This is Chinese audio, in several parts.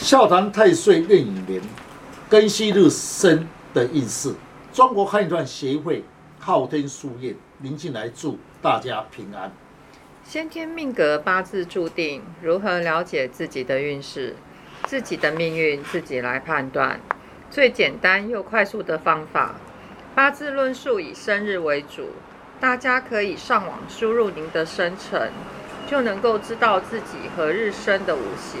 笑谈太岁壬寅年庚戌日生的运势。中国汉传协会昊天书院林进来祝大家平安。先天命格八字注定，如何了解自己的运势？自己的命运自己来判断。最简单又快速的方法，八字论述以生日为主，大家可以上网输入您的生辰，就能够知道自己何日生的五行。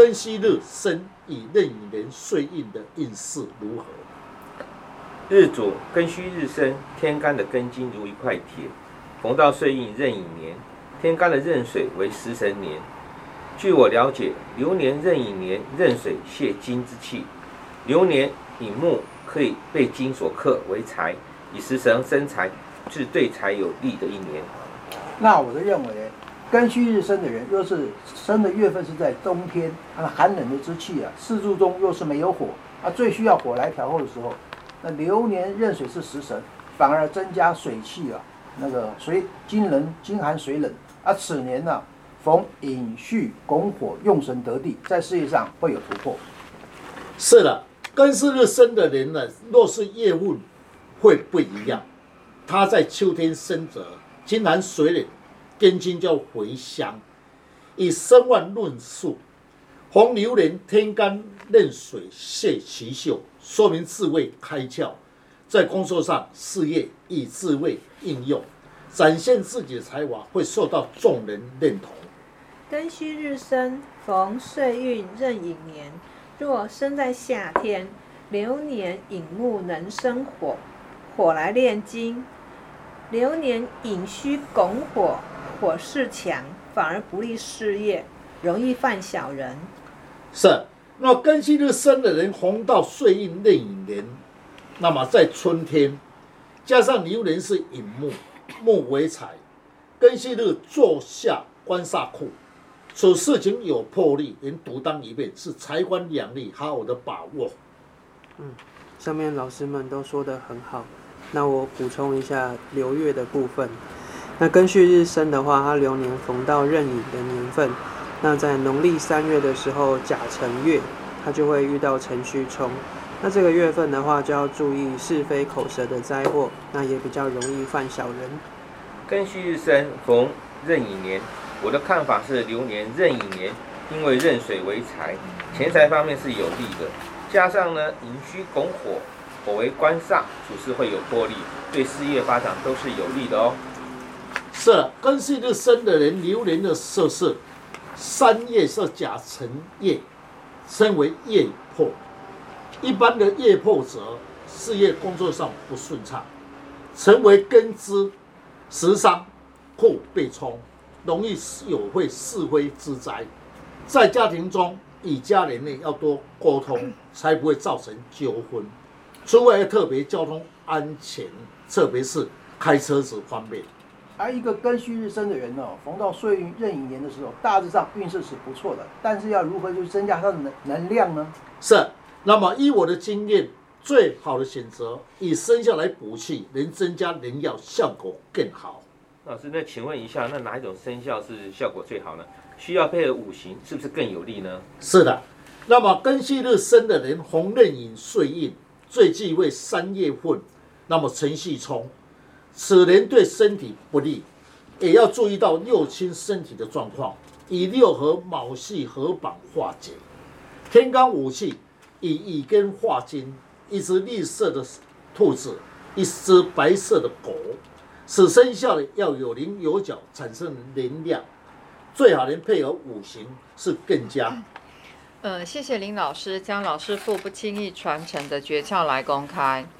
庚戌日生以壬寅年岁运的运势如何。日主庚戌日生，天干的庚金如一块铁，逢到岁运壬寅年，天干的壬水为食神年。据我了解，流年壬寅年壬水泄金之气，流年寅木可以被金所克为财，以食神生财，是对财有利的一年。那我的认为，庚戌日生的人，若是生的月份是在冬天，那寒冷的之气啊，四柱中又是没有火，啊，最需要火来调和的时候。那流年壬水是食神，反而增加水气啊，那个水金冷金寒水冷啊。此年呢，逢寅戌拱火，用神得地，在事业上会有突破。是的，庚戌日生的人呢，若是业务会不一样。他在秋天生者，金寒水冷，根金叫回乡。以生万论述，逢流年天干壬水泄其秀。说明智慧开窍，在工作上、事业以智慧应用，展现自己的才华，会受到众人认同。庚戌日生，逢岁运壬寅年，若生在夏天，流年寅木能生火，火来炼金；流年寅戌拱火，火势强，反而不利事业，容易犯小人。是。那庚戌日生的人，红到岁运壬寅年，那么在春天，加上流年是寅木，木为财，庚戌日坐下官煞库，此事情有魄力，能独当一面，是财官两利，好好的把握。嗯，上面老师们都说的很好，那我补充一下流月的部分。那庚戌日生的话，它流年逢到壬寅的年份。那在农历三月的时候，甲辰月，它就会遇到辰戌冲。那这个月份的话，就要注意是非口舌的灾祸，那也比较容易犯小人。庚戌日生逢壬寅年，我的看法是流年壬寅年，因为壬水为财，钱财方面是有利的。加上呢，寅戌拱火，火为官煞，处事会有魄力，对事业发展都是有利的哦。是庚戌日生的人，流年的色是。三叶是甲辰叶，称为叶破。一般的叶破者，事业工作上不顺畅，成为根枝，时伤，库被冲，容易有会是非之灾。在家庭中，与家人内要多沟通，才不会造成纠纷。除外特别交通安全，特别是开车子方便。而一个庚戌日生的人呢，逢到岁运壬寅年的时候，大致上运势是不错的。但是要如何去增加他的能能量呢？是。那么依我的经验，最好的选择以生肖来补气，能增加能量，效果更好。老师，那请问一下，那哪一种生肖是效果最好呢？需要配合五行，是不是更有利呢？是的。那么庚戌日生的人，红壬寅岁运最忌讳三月份，那么辰戌冲。此人对身体不利，也要注意到六亲身体的状况。以六合卯系合绑化解，天干五气以乙根化金，一只绿色的兔子，一只白色的狗。此生肖的要有棱有角，产生能量，最好能配合五行是更佳。呃，谢谢林老师将老师傅不轻易传承的诀窍来公开。